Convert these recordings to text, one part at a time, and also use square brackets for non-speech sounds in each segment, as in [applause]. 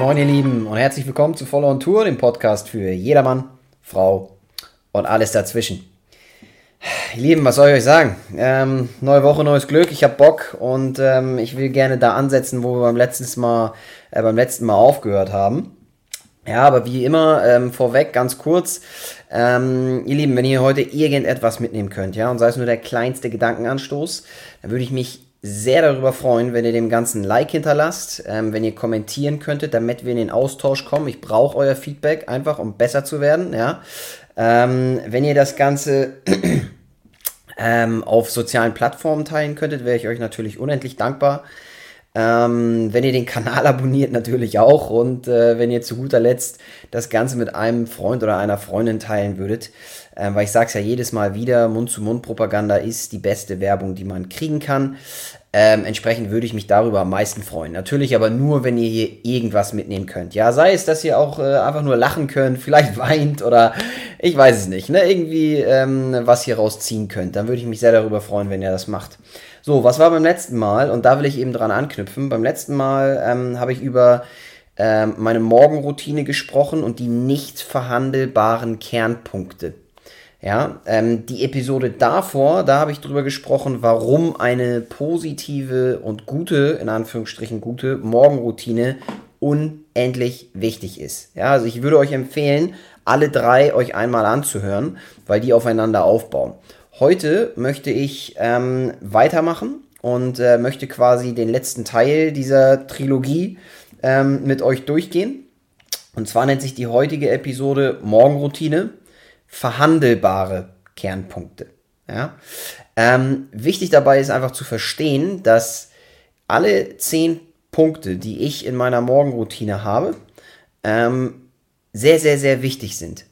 moin ihr Lieben und herzlich willkommen zu Follow on Tour, dem Podcast für jedermann, Frau und alles dazwischen. Ihr Lieben, was soll ich euch sagen? Ähm, neue Woche, neues Glück, ich habe Bock und ähm, ich will gerne da ansetzen, wo wir beim letzten Mal, äh, beim letzten Mal aufgehört haben. Ja, aber wie immer, ähm, vorweg ganz kurz, ähm, ihr Lieben, wenn ihr heute irgendetwas mitnehmen könnt, ja, und sei es nur der kleinste Gedankenanstoß, dann würde ich mich sehr darüber freuen, wenn ihr dem Ganzen Like hinterlasst, ähm, wenn ihr kommentieren könntet, damit wir in den Austausch kommen. Ich brauche euer Feedback einfach, um besser zu werden, ja. Ähm, wenn ihr das Ganze [clears throat] ähm, auf sozialen Plattformen teilen könntet, wäre ich euch natürlich unendlich dankbar. Ähm, wenn ihr den Kanal [laughs] abonniert, natürlich auch. Und äh, wenn ihr zu guter Letzt das Ganze mit einem Freund oder einer Freundin teilen würdet. Äh, weil ich sage es ja jedes Mal wieder, Mund-zu-Mund-Propaganda ist die beste Werbung, die man kriegen kann. Ähm, entsprechend würde ich mich darüber am meisten freuen. Natürlich aber nur, wenn ihr hier irgendwas mitnehmen könnt. Ja, sei es, dass ihr auch äh, einfach nur lachen könnt, [laughs] vielleicht weint oder ich weiß es nicht. Ne? Irgendwie ähm, was hier rausziehen könnt. Dann würde ich mich sehr darüber freuen, wenn ihr das macht. So, was war beim letzten Mal? Und da will ich eben dran anknüpfen. Beim letzten Mal ähm, habe ich über ähm, meine Morgenroutine gesprochen und die nicht verhandelbaren Kernpunkte. Ja, ähm, die Episode davor, da habe ich drüber gesprochen, warum eine positive und gute, in Anführungsstrichen gute Morgenroutine unendlich wichtig ist. Ja, also ich würde euch empfehlen, alle drei euch einmal anzuhören, weil die aufeinander aufbauen. Heute möchte ich ähm, weitermachen und äh, möchte quasi den letzten Teil dieser Trilogie ähm, mit euch durchgehen. Und zwar nennt sich die heutige Episode Morgenroutine verhandelbare Kernpunkte. Ja? Ähm, wichtig dabei ist einfach zu verstehen, dass alle zehn Punkte, die ich in meiner Morgenroutine habe, ähm, sehr, sehr, sehr wichtig sind.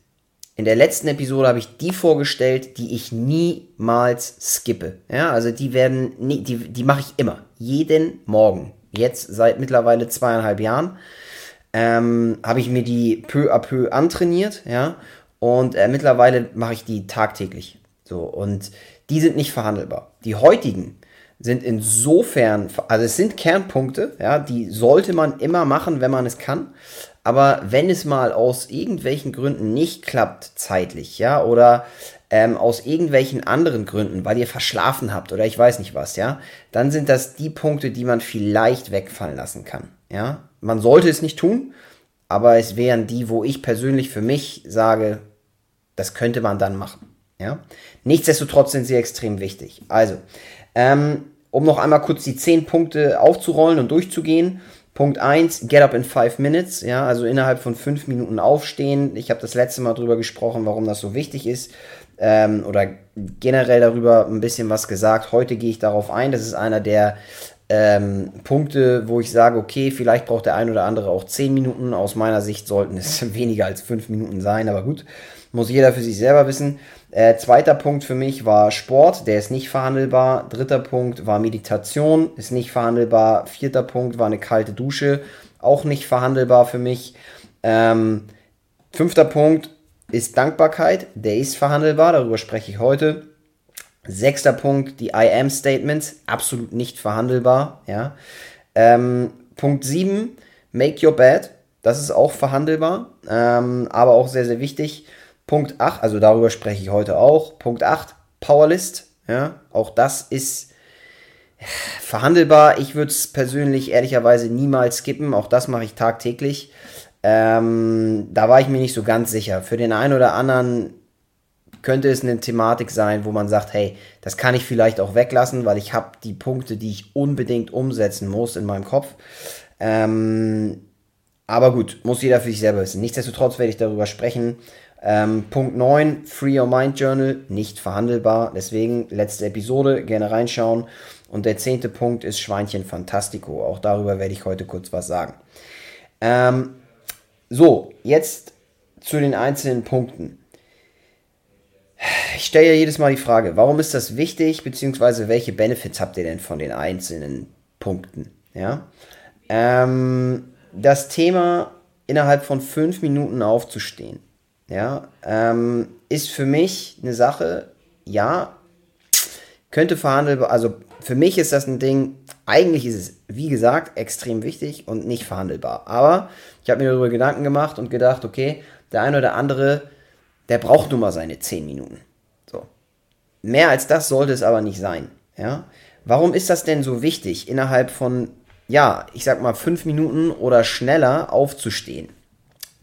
In der letzten Episode habe ich die vorgestellt, die ich niemals skippe. Ja, also die werden, die, die mache ich immer. Jeden Morgen. Jetzt seit mittlerweile zweieinhalb Jahren ähm, habe ich mir die peu à peu antrainiert. Ja, und äh, mittlerweile mache ich die tagtäglich. So, und die sind nicht verhandelbar. Die heutigen sind insofern, also es sind Kernpunkte, ja, die sollte man immer machen, wenn man es kann. Aber wenn es mal aus irgendwelchen Gründen nicht klappt, zeitlich, ja, oder ähm, aus irgendwelchen anderen Gründen, weil ihr verschlafen habt oder ich weiß nicht was, ja, dann sind das die Punkte, die man vielleicht wegfallen lassen kann, ja. Man sollte es nicht tun, aber es wären die, wo ich persönlich für mich sage, das könnte man dann machen. Ja? Nichtsdestotrotz sind sie extrem wichtig. Also, ähm, um noch einmal kurz die 10 Punkte aufzurollen und durchzugehen. Punkt 1, get up in 5 minutes, ja, also innerhalb von 5 Minuten aufstehen. Ich habe das letzte Mal darüber gesprochen, warum das so wichtig ist. Ähm, oder generell darüber ein bisschen was gesagt. Heute gehe ich darauf ein. Das ist einer der ähm, Punkte, wo ich sage, okay, vielleicht braucht der ein oder andere auch 10 Minuten. Aus meiner Sicht sollten es [laughs] weniger als 5 Minuten sein, aber gut muss jeder für sich selber wissen. Äh, zweiter Punkt für mich war Sport, der ist nicht verhandelbar. Dritter Punkt war Meditation, ist nicht verhandelbar. Vierter Punkt war eine kalte Dusche, auch nicht verhandelbar für mich. Ähm, fünfter Punkt ist Dankbarkeit, der ist verhandelbar, darüber spreche ich heute. Sechster Punkt, die I am Statements, absolut nicht verhandelbar. Ja. Ähm, Punkt 7, make your bed, das ist auch verhandelbar, ähm, aber auch sehr, sehr wichtig. Punkt 8, also darüber spreche ich heute auch. Punkt 8, Powerlist. Ja, auch das ist verhandelbar. Ich würde es persönlich ehrlicherweise niemals skippen. Auch das mache ich tagtäglich. Ähm, da war ich mir nicht so ganz sicher. Für den einen oder anderen könnte es eine Thematik sein, wo man sagt, hey, das kann ich vielleicht auch weglassen, weil ich habe die Punkte, die ich unbedingt umsetzen muss in meinem Kopf. Ähm, aber gut, muss jeder für sich selber wissen. Nichtsdestotrotz werde ich darüber sprechen. Ähm, Punkt 9, Free Your Mind Journal, nicht verhandelbar. Deswegen letzte Episode, gerne reinschauen. Und der zehnte Punkt ist Schweinchen Fantastico. Auch darüber werde ich heute kurz was sagen. Ähm, so, jetzt zu den einzelnen Punkten. Ich stelle ja jedes Mal die Frage, warum ist das wichtig, beziehungsweise welche Benefits habt ihr denn von den einzelnen Punkten? Ja? Ähm, das Thema innerhalb von fünf Minuten aufzustehen ja, ähm, ist für mich eine Sache, ja, könnte verhandelbar, also für mich ist das ein Ding, eigentlich ist es, wie gesagt, extrem wichtig und nicht verhandelbar. Aber ich habe mir darüber Gedanken gemacht und gedacht, okay, der eine oder andere, der braucht nun mal seine 10 Minuten. So. Mehr als das sollte es aber nicht sein. Ja? Warum ist das denn so wichtig, innerhalb von, ja, ich sag mal, 5 Minuten oder schneller aufzustehen?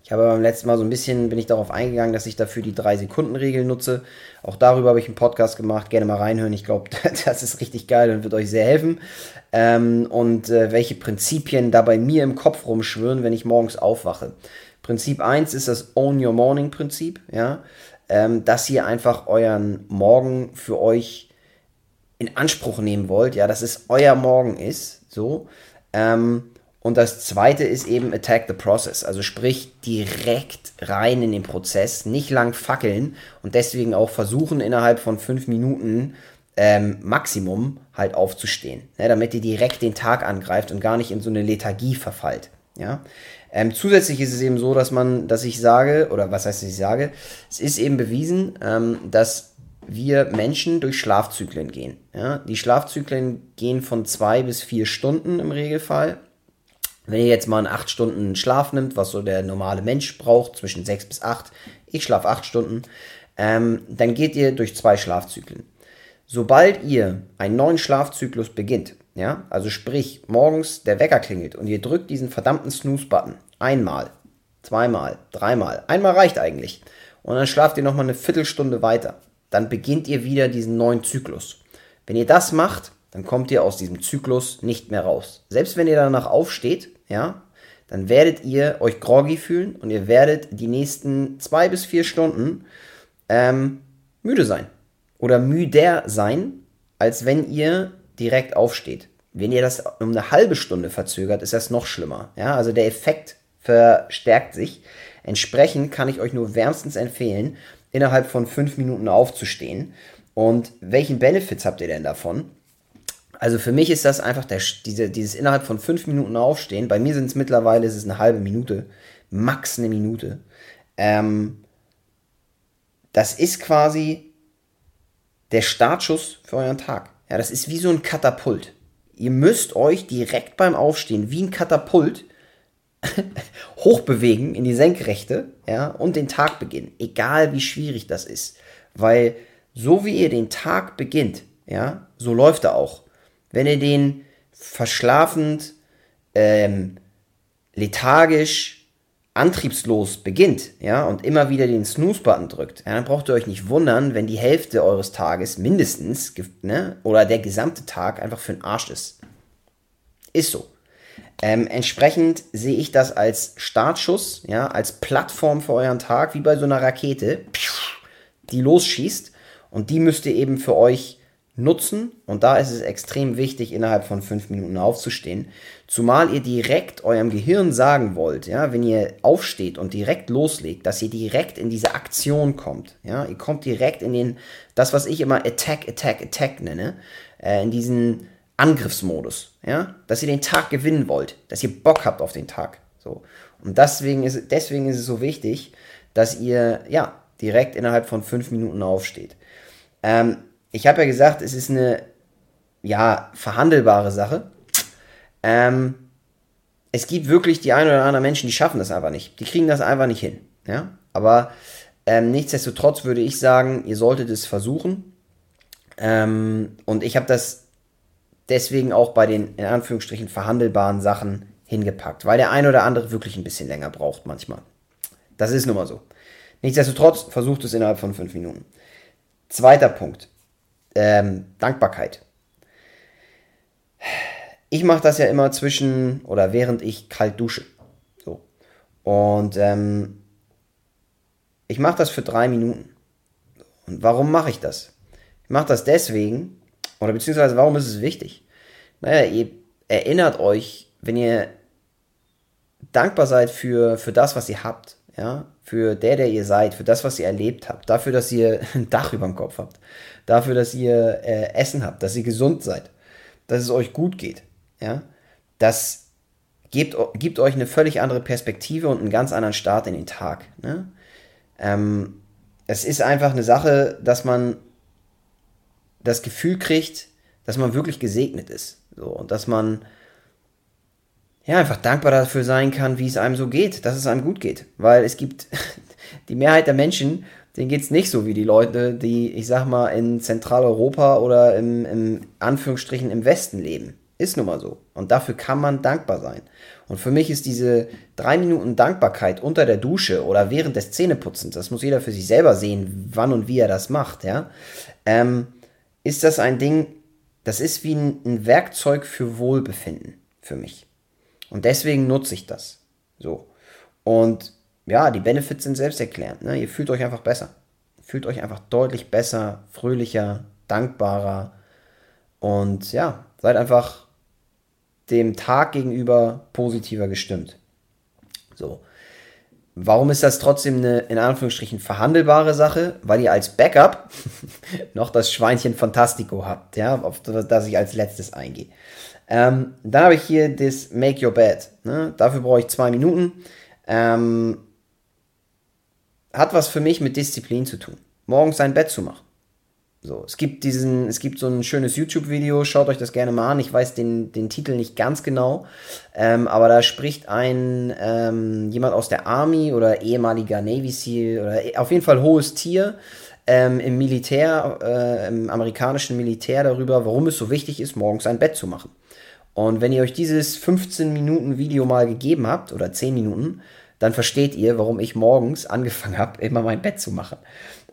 Ich habe beim letzten Mal so ein bisschen, bin ich darauf eingegangen, dass ich dafür die 3-Sekunden-Regel nutze. Auch darüber habe ich einen Podcast gemacht. Gerne mal reinhören. Ich glaube, [laughs] das ist richtig geil und wird euch sehr helfen. Ähm, und äh, welche Prinzipien da bei mir im Kopf rumschwirren, wenn ich morgens aufwache. Prinzip 1 ist das Own Your Morning Prinzip, ja. Ähm, dass ihr einfach euren Morgen für euch in Anspruch nehmen wollt, ja, dass es euer Morgen ist, so. Ähm, und das zweite ist eben Attack the Process, also sprich direkt rein in den Prozess, nicht lang fackeln und deswegen auch versuchen innerhalb von fünf Minuten ähm, Maximum halt aufzustehen, ne, damit ihr direkt den Tag angreift und gar nicht in so eine Lethargie verfallt. Ja? Ähm, zusätzlich ist es eben so, dass man, dass ich sage, oder was heißt, ich sage, es ist eben bewiesen, ähm, dass wir Menschen durch Schlafzyklen gehen. Ja? Die Schlafzyklen gehen von zwei bis vier Stunden im Regelfall. Wenn ihr jetzt mal einen 8 Stunden Schlaf nimmt, was so der normale Mensch braucht, zwischen 6 bis 8, ich schlafe 8 Stunden, ähm, dann geht ihr durch zwei Schlafzyklen. Sobald ihr einen neuen Schlafzyklus beginnt, ja, also sprich, morgens der Wecker klingelt und ihr drückt diesen verdammten Snooze-Button einmal, zweimal, dreimal, einmal reicht eigentlich, und dann schlaft ihr nochmal eine Viertelstunde weiter, dann beginnt ihr wieder diesen neuen Zyklus. Wenn ihr das macht, dann kommt ihr aus diesem Zyklus nicht mehr raus. Selbst wenn ihr danach aufsteht, ja, dann werdet ihr euch groggy fühlen und ihr werdet die nächsten zwei bis vier Stunden ähm, müde sein. Oder müder sein, als wenn ihr direkt aufsteht. Wenn ihr das um eine halbe Stunde verzögert, ist das noch schlimmer. Ja, also der Effekt verstärkt sich. Entsprechend kann ich euch nur wärmstens empfehlen, innerhalb von fünf Minuten aufzustehen. Und welchen Benefits habt ihr denn davon? Also für mich ist das einfach der, diese, dieses innerhalb von fünf Minuten aufstehen. Bei mir sind es mittlerweile ist es eine halbe Minute, max eine Minute. Ähm, das ist quasi der Startschuss für euren Tag. Ja, das ist wie so ein Katapult. Ihr müsst euch direkt beim Aufstehen wie ein Katapult [laughs] hochbewegen in die Senkrechte, ja, und den Tag beginnen. Egal wie schwierig das ist. Weil so wie ihr den Tag beginnt, ja, so läuft er auch wenn ihr den verschlafend, ähm, lethargisch, antriebslos beginnt, ja, und immer wieder den Snooze-Button drückt, ja, dann braucht ihr euch nicht wundern, wenn die Hälfte eures Tages mindestens, ne, oder der gesamte Tag einfach für den Arsch ist. Ist so. Ähm, entsprechend sehe ich das als Startschuss, ja, als Plattform für euren Tag, wie bei so einer Rakete, die losschießt. Und die müsst ihr eben für euch nutzen. Und da ist es extrem wichtig, innerhalb von fünf Minuten aufzustehen. Zumal ihr direkt eurem Gehirn sagen wollt, ja, wenn ihr aufsteht und direkt loslegt, dass ihr direkt in diese Aktion kommt. Ja, ihr kommt direkt in den, das, was ich immer Attack, Attack, Attack nenne, äh, in diesen Angriffsmodus. Ja, dass ihr den Tag gewinnen wollt, dass ihr Bock habt auf den Tag. So. Und deswegen ist, deswegen ist es so wichtig, dass ihr, ja, direkt innerhalb von fünf Minuten aufsteht. Ähm, ich habe ja gesagt, es ist eine ja, verhandelbare Sache. Ähm, es gibt wirklich die ein oder anderen Menschen, die schaffen das einfach nicht. Die kriegen das einfach nicht hin. Ja? Aber ähm, nichtsdestotrotz würde ich sagen, ihr solltet es versuchen. Ähm, und ich habe das deswegen auch bei den in Anführungsstrichen verhandelbaren Sachen hingepackt, weil der ein oder andere wirklich ein bisschen länger braucht manchmal. Das ist nun mal so. Nichtsdestotrotz versucht es innerhalb von fünf Minuten. Zweiter Punkt ähm, Dankbarkeit. Ich mache das ja immer zwischen oder während ich kalt dusche. So. Und ähm, ich mache das für drei Minuten. Und warum mache ich das? Ich mache das deswegen, oder beziehungsweise warum ist es wichtig? Naja, ihr erinnert euch, wenn ihr dankbar seid für, für das, was ihr habt, ja, für der, der ihr seid, für das, was ihr erlebt habt, dafür, dass ihr [laughs] ein Dach über dem Kopf habt, dafür, dass ihr äh, Essen habt, dass ihr gesund seid, dass es euch gut geht. Ja? Das gibt, gibt euch eine völlig andere Perspektive und einen ganz anderen Start in den Tag. Ne? Ähm, es ist einfach eine Sache, dass man das Gefühl kriegt, dass man wirklich gesegnet ist. So, und dass man ja einfach dankbar dafür sein kann, wie es einem so geht, dass es einem gut geht. Weil es gibt [laughs] die Mehrheit der Menschen, denen geht es nicht so wie die Leute, die, ich sag mal, in Zentraleuropa oder im, im Anführungsstrichen im Westen leben. Ist nun mal so. Und dafür kann man dankbar sein. Und für mich ist diese drei Minuten Dankbarkeit unter der Dusche oder während des Zähneputzens, das muss jeder für sich selber sehen, wann und wie er das macht, ja, ähm, ist das ein Ding, das ist wie ein, Werkzeug für Wohlbefinden für mich. Und deswegen nutze ich das. So. Und ja, die Benefits sind selbsterklärend. Ne? Ihr fühlt euch einfach besser. Fühlt euch einfach deutlich besser, fröhlicher, dankbarer und ja, seid einfach dem Tag gegenüber positiver gestimmt. So. Warum ist das trotzdem eine in Anführungsstrichen verhandelbare Sache? Weil ihr als Backup [laughs] noch das Schweinchen Fantastico habt, ja, auf das ich als letztes eingehe. Ähm, dann habe ich hier das Make Your Bed. Ne? Dafür brauche ich zwei Minuten. Ähm, hat was für mich mit Disziplin zu tun. Morgens sein Bett zu machen. So, es gibt diesen, es gibt so ein schönes YouTube-Video, schaut euch das gerne mal an. Ich weiß den, den Titel nicht ganz genau, ähm, aber da spricht ein ähm, jemand aus der Army oder ehemaliger Navy SEAL oder e, auf jeden Fall hohes Tier ähm, im Militär, äh, im amerikanischen Militär darüber, warum es so wichtig ist, morgens ein Bett zu machen. Und wenn ihr euch dieses 15 Minuten Video mal gegeben habt oder 10 Minuten, dann versteht ihr, warum ich morgens angefangen [laughs] habe, immer mein Bett zu machen.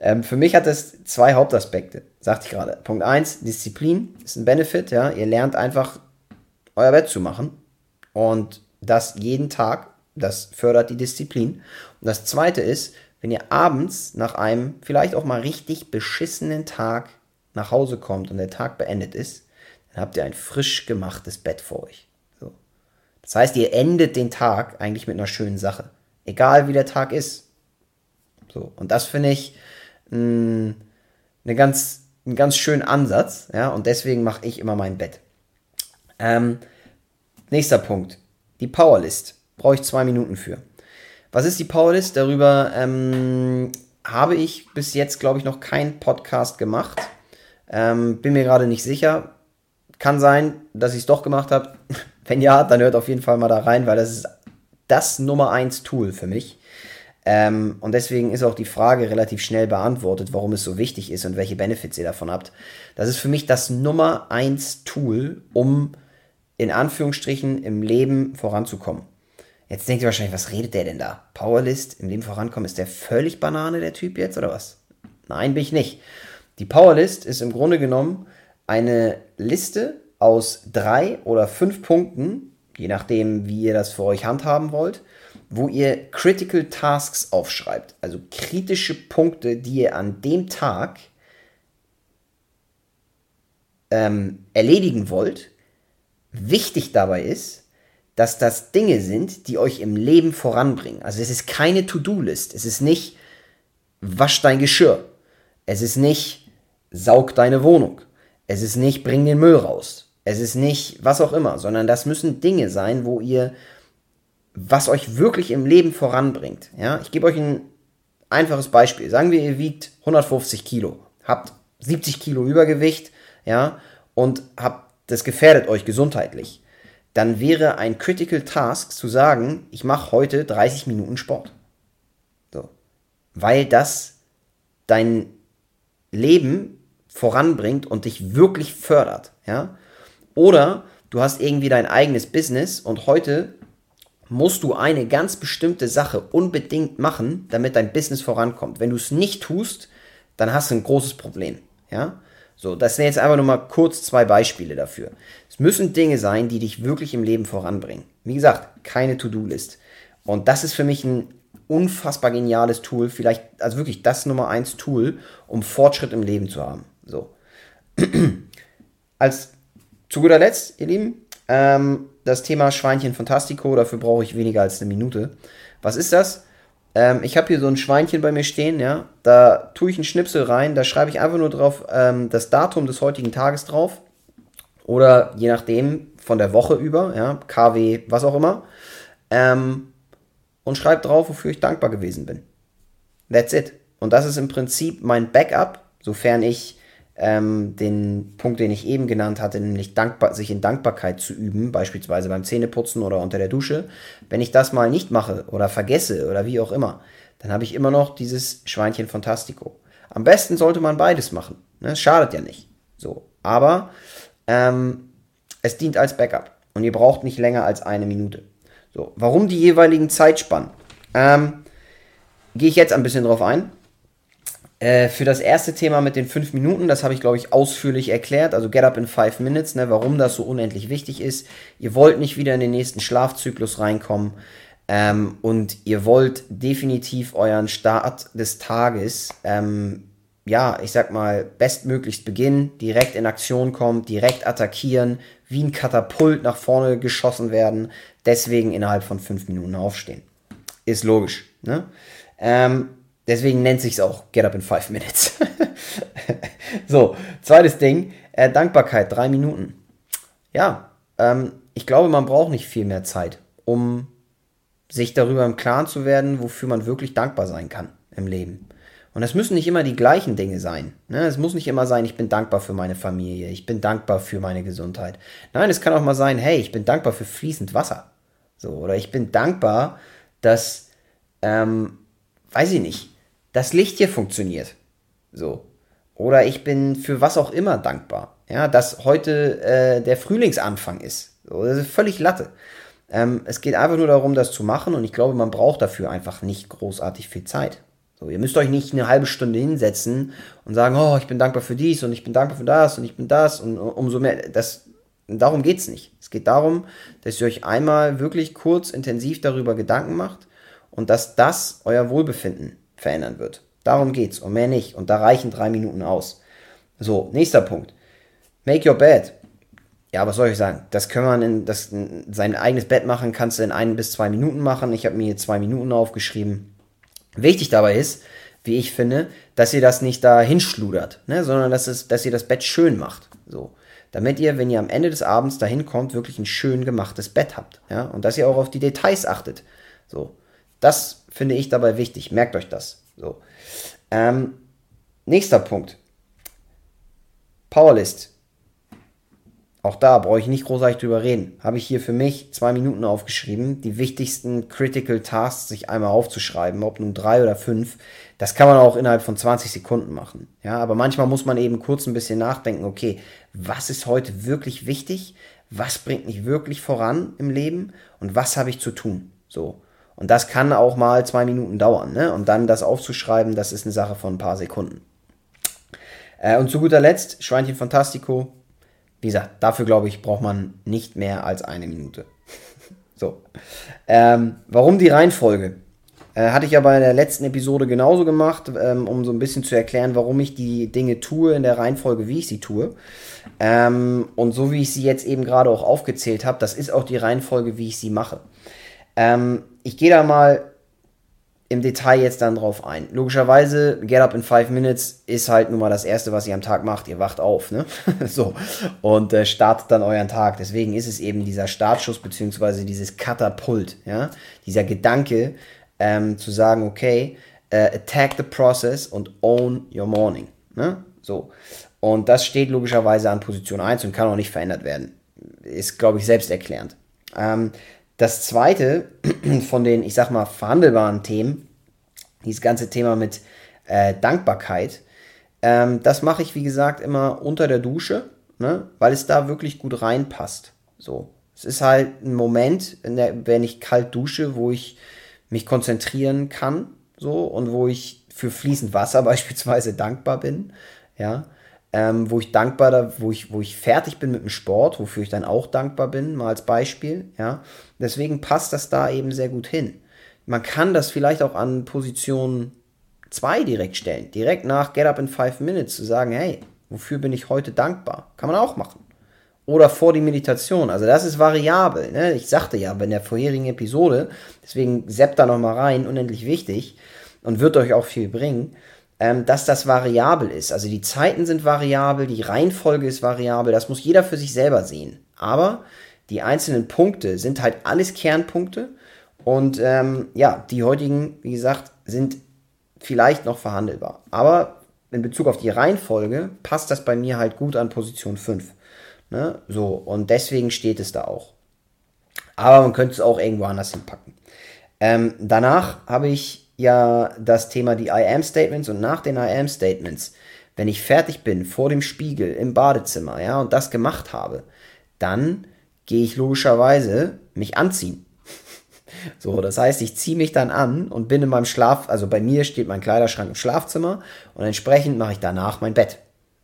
Ähm, für mich hat das zwei Hauptaspekte, sagte ich gerade. Punkt 1, Disziplin ist ein Benefit, ja. Ihr lernt einfach euer Bett zu machen und das jeden Tag. Das fördert die Disziplin. Und das zweite ist, wenn ihr abends nach einem vielleicht auch mal richtig beschissenen Tag nach Hause kommt und der Tag beendet ist, dann habt ihr ein frisch gemachtes Bett vor euch. So. Das heißt, ihr endet den Tag eigentlich mit einer schönen Sache. Egal wie der Tag ist. So. Und das finde ich, mh, eine ganz, einen ganz schönen Ansatz, ja, und deswegen mache ich immer mein Bett. Ähm, nächster Punkt. Die Powerlist. Brauche ich zwei Minuten für. Was ist die Powerlist? Darüber ähm, habe ich bis jetzt, glaube ich, noch keinen Podcast gemacht. Ähm, bin mir gerade nicht sicher. Kann sein, dass ich es doch gemacht habe. [laughs] Wenn ja, dann hört auf jeden Fall mal da rein, weil das ist das Nummer 1 Tool für mich. Ähm, und deswegen ist auch die Frage relativ schnell beantwortet, warum es so wichtig ist und welche Benefits ihr davon habt. Das ist für mich das Nummer eins Tool, um in Anführungsstrichen im Leben voranzukommen. Jetzt denkt ihr wahrscheinlich, was redet der denn da? Powerlist, im Leben vorankommen, ist der völlig Banane, der Typ jetzt, oder was? Nein, bin ich nicht. Die Powerlist ist im Grunde genommen eine Liste aus drei oder fünf Punkten, je nachdem, wie ihr das für euch handhaben wollt, wo ihr Critical Tasks aufschreibt, also kritische Punkte, die ihr an dem Tag ähm, erledigen wollt. Wichtig dabei ist, dass das Dinge sind, die euch im Leben voranbringen. Also es ist keine To-Do-List. Es ist nicht wasch dein Geschirr. Es ist nicht saug deine Wohnung. Es ist nicht bring den Müll raus. Es ist nicht was auch immer, sondern das müssen Dinge sein, wo ihr was euch wirklich im Leben voranbringt. Ja, ich gebe euch ein einfaches Beispiel. Sagen wir, ihr wiegt 150 Kilo, habt 70 Kilo Übergewicht, ja, und habt, das gefährdet euch gesundheitlich. Dann wäre ein Critical Task zu sagen, ich mache heute 30 Minuten Sport. So. Weil das dein Leben voranbringt und dich wirklich fördert, ja. Oder du hast irgendwie dein eigenes Business und heute musst du eine ganz bestimmte Sache unbedingt machen, damit dein Business vorankommt. Wenn du es nicht tust, dann hast du ein großes Problem. Ja? So, das sind jetzt einfach nur mal kurz zwei Beispiele dafür. Es müssen Dinge sein, die dich wirklich im Leben voranbringen. Wie gesagt, keine To-Do-List. Und das ist für mich ein unfassbar geniales Tool, vielleicht, also wirklich das Nummer eins Tool, um Fortschritt im Leben zu haben. So. [clears throat] Als zu guter Letzt, ihr Lieben, ähm, das Thema Schweinchen Fantastico, dafür brauche ich weniger als eine Minute. Was ist das? Ähm, ich habe hier so ein Schweinchen bei mir stehen, ja. Da tue ich einen Schnipsel rein, da schreibe ich einfach nur drauf ähm, das Datum des heutigen Tages drauf. Oder je nachdem von der Woche über, ja, KW, was auch immer. Ähm, und schreibe drauf, wofür ich dankbar gewesen bin. That's it. Und das ist im Prinzip mein Backup, sofern ich ähm, den Punkt, den ich eben genannt hatte, nämlich dankbar, sich in Dankbarkeit zu üben, beispielsweise beim Zähneputzen oder unter der Dusche. Wenn ich das mal nicht mache oder vergesse oder wie auch immer, dann habe ich immer noch dieses Schweinchen Fantastico. Am besten sollte man beides machen. Ne? Es schadet ja nicht. So. Aber ähm, es dient als Backup und ihr braucht nicht länger als eine Minute. So, warum die jeweiligen Zeitspannen? Ähm, Gehe ich jetzt ein bisschen drauf ein. Äh, für das erste Thema mit den fünf Minuten, das habe ich, glaube ich, ausführlich erklärt. Also Get Up in Five Minutes, ne, warum das so unendlich wichtig ist. Ihr wollt nicht wieder in den nächsten Schlafzyklus reinkommen. Ähm, und ihr wollt definitiv euren Start des Tages, ähm, ja, ich sag mal, bestmöglichst beginnen, direkt in Aktion kommen, direkt attackieren, wie ein Katapult nach vorne geschossen werden, deswegen innerhalb von fünf Minuten aufstehen. Ist logisch. Ne? Ähm, Deswegen nennt sich es auch Get Up in 5 Minutes. [laughs] so, zweites Ding, äh, Dankbarkeit, drei Minuten. Ja, ähm, ich glaube, man braucht nicht viel mehr Zeit, um sich darüber im Klaren zu werden, wofür man wirklich dankbar sein kann im Leben. Und es müssen nicht immer die gleichen Dinge sein. Ne? Es muss nicht immer sein, ich bin dankbar für meine Familie, ich bin dankbar für meine Gesundheit. Nein, es kann auch mal sein, hey, ich bin dankbar für fließend Wasser. So, oder ich bin dankbar, dass, ähm, weiß ich nicht, das Licht hier funktioniert. So. Oder ich bin für was auch immer dankbar. Ja, dass heute äh, der Frühlingsanfang ist. So, das ist völlig Latte. Ähm, es geht einfach nur darum, das zu machen und ich glaube, man braucht dafür einfach nicht großartig viel Zeit. So, ihr müsst euch nicht eine halbe Stunde hinsetzen und sagen, oh, ich bin dankbar für dies und ich bin dankbar für das und ich bin das und umso mehr. Das, darum geht es nicht. Es geht darum, dass ihr euch einmal wirklich kurz intensiv darüber Gedanken macht und dass das euer Wohlbefinden verändern wird. Darum geht's und mehr nicht. Und da reichen drei Minuten aus. So, nächster Punkt. Make your bed. Ja, was soll ich sagen? Das kann man in das, in sein eigenes Bett machen, kannst du in ein bis zwei Minuten machen. Ich habe mir hier zwei Minuten aufgeschrieben. Wichtig dabei ist, wie ich finde, dass ihr das nicht da hinschludert, ne? sondern dass, es, dass ihr das Bett schön macht. So. Damit ihr, wenn ihr am Ende des Abends dahin kommt, wirklich ein schön gemachtes Bett habt. Ja? Und dass ihr auch auf die Details achtet. So. Das finde ich dabei wichtig. Merkt euch das. So. Ähm, nächster Punkt. Powerlist. Auch da brauche ich nicht großartig drüber reden. Habe ich hier für mich zwei Minuten aufgeschrieben, die wichtigsten Critical Tasks sich einmal aufzuschreiben, ob nun drei oder fünf. Das kann man auch innerhalb von 20 Sekunden machen. Ja, aber manchmal muss man eben kurz ein bisschen nachdenken, okay, was ist heute wirklich wichtig? Was bringt mich wirklich voran im Leben? Und was habe ich zu tun? So. Und das kann auch mal zwei Minuten dauern. Ne? Und dann das aufzuschreiben, das ist eine Sache von ein paar Sekunden. Äh, und zu guter Letzt, Schweinchen Fantastico. Wie gesagt, dafür glaube ich, braucht man nicht mehr als eine Minute. [laughs] so. Ähm, warum die Reihenfolge? Äh, hatte ich ja bei der letzten Episode genauso gemacht, ähm, um so ein bisschen zu erklären, warum ich die Dinge tue in der Reihenfolge, wie ich sie tue. Ähm, und so wie ich sie jetzt eben gerade auch aufgezählt habe, das ist auch die Reihenfolge, wie ich sie mache. Ähm, ich gehe da mal im Detail jetzt dann drauf ein. Logischerweise, Get Up in 5 Minutes ist halt nun mal das Erste, was ihr am Tag macht. Ihr wacht auf, ne? [laughs] so. Und äh, startet dann euren Tag. Deswegen ist es eben dieser Startschuss, beziehungsweise dieses Katapult, ja? Dieser Gedanke, ähm, zu sagen, okay, äh, attack the process und own your morning, ne? So. Und das steht logischerweise an Position 1 und kann auch nicht verändert werden. Ist, glaube ich, selbsterklärend. Ähm, das zweite [clears throat] von den, ich sag mal, verhandelbaren Themen, dieses ganze Thema mit äh, Dankbarkeit, ähm, das mache ich, wie gesagt, immer unter der Dusche, ne, weil es da wirklich gut reinpasst. So. Es ist halt ein Moment, der, wenn ich kalt dusche, wo ich mich konzentrieren kann, so, und wo ich für fließend Wasser [laughs] beispielsweise dankbar bin, ja ähm, wo ich dankbar, da, wo ich, wo ich fertig bin mit dem Sport, wofür ich dann auch dankbar bin, mal als Beispiel, ja. Deswegen passt das da eben sehr gut hin. Man kann das vielleicht auch an Position 2 direkt stellen, direkt nach Get Up in 5 Minutes zu sagen, hey, wofür bin ich heute dankbar? Kann man auch machen. Oder vor die Meditation. Also das ist variabel. Ne? Ich sagte ja bei der vorherigen Episode, deswegen seppt da nochmal rein, unendlich wichtig und wird euch auch viel bringen ähm, dass das variabel ist. Also die Zeiten sind variabel, die Reihenfolge ist variabel, das muss jeder für sich selber sehen. Aber die einzelnen Punkte sind halt alles Kernpunkte und ähm, ja, die heutigen, wie gesagt, sind vielleicht noch verhandelbar. Aber in Bezug auf die Reihenfolge passt das bei mir halt gut an Position 5. Ne? So, und deswegen steht es da auch. Aber man könnte es auch irgendwo anders hinpacken. Ähm, danach habe ich ja das Thema die I am Statements und nach den I am Statements, wenn ich fertig bin vor dem Spiegel im Badezimmer, ja, und das gemacht habe, dann gehe ich logischerweise mich anziehen. [laughs] So, das heißt, ich ziehe mich dann an und bin in meinem Schlaf, also bei mir steht mein Kleiderschrank im Schlafzimmer und entsprechend mache ich danach mein Bett.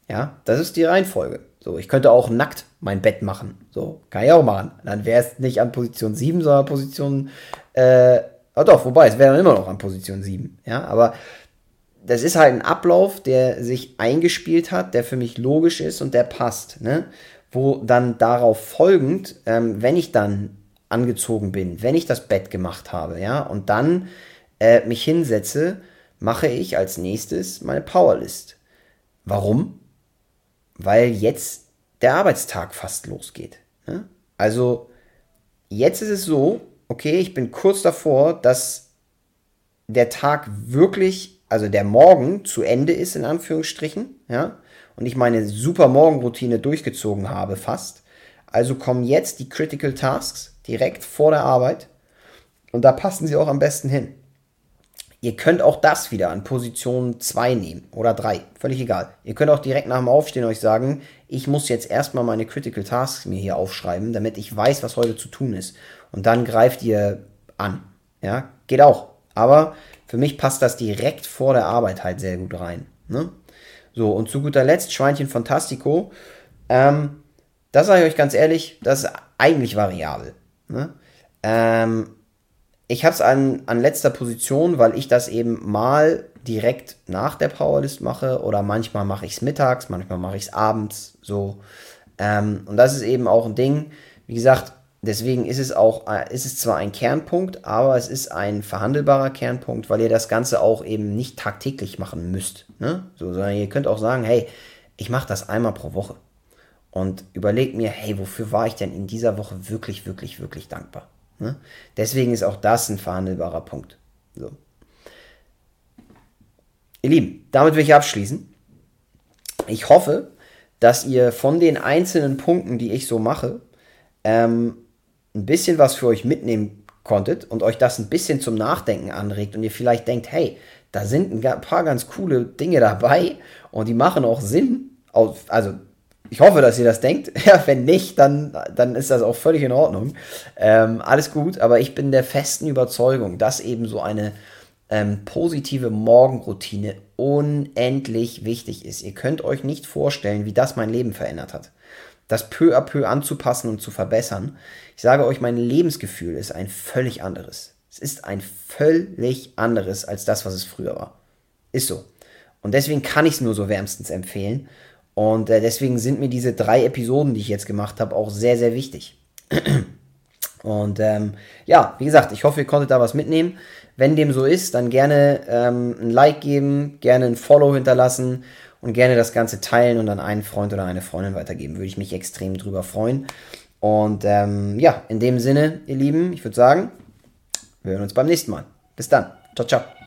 Ja, das ist die Reihenfolge. So, ich könnte auch nackt mein Bett machen. So, kann ich auch machen. Dann wäre es nicht an Position 7, sondern Position, äh, ah doch, wobei, es wäre dann immer noch an Position 7. Ja, aber das ist halt ein Ablauf, der sich eingespielt hat, der für mich logisch ist und der passt. Ne? Wo dann darauf folgend, ähm, wenn ich dann angezogen bin, wenn ich das Bett gemacht habe, ja, und dann äh, mich hinsetze, mache ich als nächstes meine Powerlist. Warum? Weil jetzt der Arbeitstag fast losgeht. Ne? Also jetzt ist es so, okay, ich bin kurz davor, dass der Tag wirklich, also der Morgen zu Ende ist, in Anführungsstrichen, ja, und ich meine super Morgenroutine durchgezogen habe fast. Also kommen jetzt die Critical Tasks direkt vor der Arbeit und da passen sie auch am besten hin. Ihr könnt auch das wieder an Position 2 nehmen oder 3, völlig egal. Ihr könnt auch direkt nach dem Aufstehen euch sagen, ich muss jetzt erstmal meine Critical Tasks mir hier aufschreiben, damit ich weiß, was heute zu tun ist. Und dann greift ihr an. Ja, geht auch. Aber für mich passt das direkt vor der Arbeit halt sehr gut rein. Ne? So, und zu guter Letzt, Schweinchen Fantastico. Ähm, das sage ich euch ganz ehrlich, das ist eigentlich variabel. Ne? Ähm, ich habe es an, an letzter Position, weil ich das eben mal direkt nach der Powerlist mache oder manchmal mache ich es mittags, manchmal mache ich es abends so. Ähm, und das ist eben auch ein Ding. Wie gesagt, deswegen ist es auch, äh, ist es zwar ein Kernpunkt, aber es ist ein verhandelbarer Kernpunkt, weil ihr das Ganze auch eben nicht tagtäglich machen müsst. Ne? So, sondern ihr könnt auch sagen, hey, ich mache das einmal pro Woche und überlegt mir, hey, wofür war ich denn in dieser Woche wirklich, wirklich, wirklich dankbar? Ne? Deswegen ist auch das ein verhandelbarer Punkt. So. Ihr Lieben, damit will ich abschließen. Ich hoffe, dass ihr von den einzelnen Punkten, die ich so mache, ähm, ein bisschen was für euch mitnehmen konntet und euch das ein bisschen zum Nachdenken anregt und ihr vielleicht denkt, hey, da sind ein paar ganz coole Dinge dabei und die machen auch Sinn. Also ich hoffe, dass ihr das denkt. [laughs] Ja, wenn nicht, dann, dann ist das auch völlig in Ordnung. Ähm, alles gut, aber ich bin der festen Überzeugung, dass eben so eine ähm, positive Morgenroutine unendlich wichtig ist. Ihr könnt euch nicht vorstellen, wie das mein Leben verändert hat. Das peu à peu anzupassen und zu verbessern. Ich sage euch, mein Lebensgefühl ist ein völlig anderes. Es ist ein völlig anderes als das, was es früher war. Ist so. Und deswegen kann ich es nur so wärmstens empfehlen. Und äh, deswegen sind mir diese drei Episoden, die ich jetzt gemacht habe, auch sehr, sehr wichtig. [clears throat] Und ähm, ja, wie gesagt, ich hoffe, ihr konntet da was mitnehmen. Wenn dem so ist, dann gerne ähm, ein Like geben, gerne ein Follow hinterlassen und gerne das Ganze teilen und an einen Freund oder eine Freundin weitergeben. Würde ich mich extrem drüber freuen. Und ähm, ja, in dem Sinne, ihr Lieben, ich würde sagen, wir hören uns beim nächsten Mal. Bis dann. Ciao, ciao.